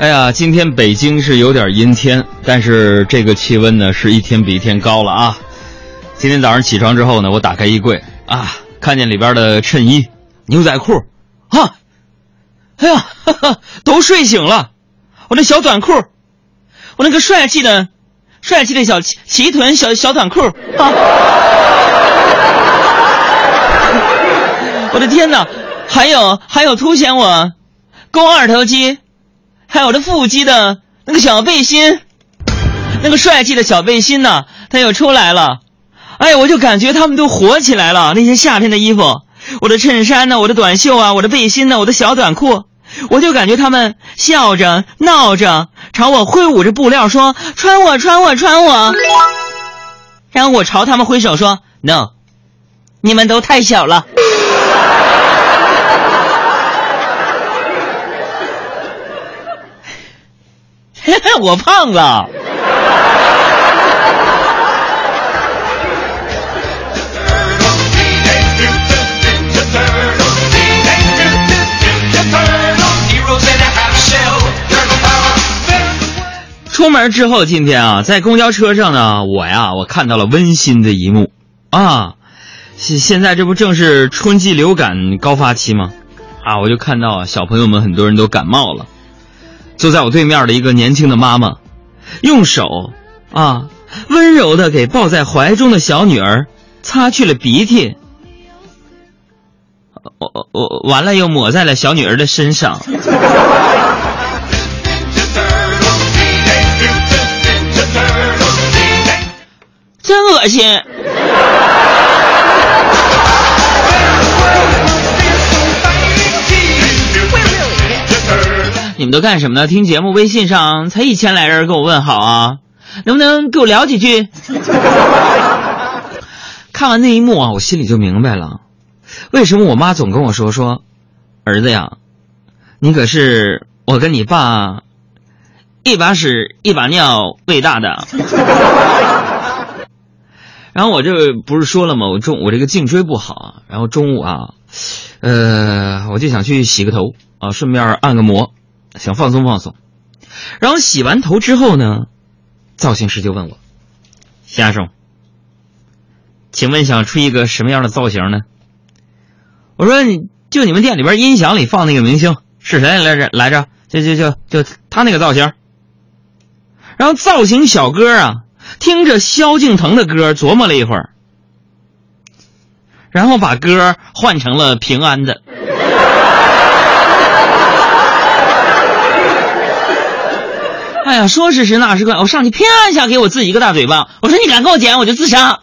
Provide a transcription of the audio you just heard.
哎呀，今天北京是有点阴天，但是这个气温呢是一天比一天高了啊。今天早上起床之后呢，我打开衣柜啊，看见里边的衬衣、牛仔裤，啊，哎呀，哈哈，都睡醒了。我那小短裤，我那个帅气的、帅气的小齐齐臀小小短裤啊，我的天哪！还有还有凸显我肱二头肌。还有这腹肌的那个小背心，那个帅气的小背心呢，它又出来了。哎，我就感觉他们都火起来了。那些夏天的衣服，我的衬衫呢，我的短袖啊，我的背心呢，我的小短裤，我就感觉他们笑着闹着朝我挥舞着布料说：“穿我，穿我，穿我。”然后我朝他们挥手说：“No，你们都太小了。” 我胖了。出门之后，今天啊，在公交车上呢，我呀，我看到了温馨的一幕啊。现现在这不正是春季流感高发期吗？啊，我就看到小朋友们很多人都感冒了。坐在我对面的一个年轻的妈妈，用手啊温柔的给抱在怀中的小女儿擦去了鼻涕，我我完了又抹在了小女儿的身上，真恶心。你们都干什么呢？听节目，微信上才一千来人跟我问好啊，能不能给我聊几句？看完那一幕啊，我心里就明白了，为什么我妈总跟我说说，儿子呀，你可是我跟你爸一把屎一把尿喂大的。然后我这不是说了吗？我中我这个颈椎不好啊，然后中午啊，呃，我就想去洗个头啊，顺便按个摩。想放松放松，然后洗完头之后呢，造型师就问我：“先生，请问想出一个什么样的造型呢？”我说：“你就你们店里边音响里放那个明星是谁来着？来着？就就就就他那个造型。”然后造型小哥啊，听着萧敬腾的歌，琢磨了一会儿，然后把歌换成了平安的。哎呀，说时迟那时快，我上去啪一下给我自己一个大嘴巴，我说你敢给我剪，我就自杀。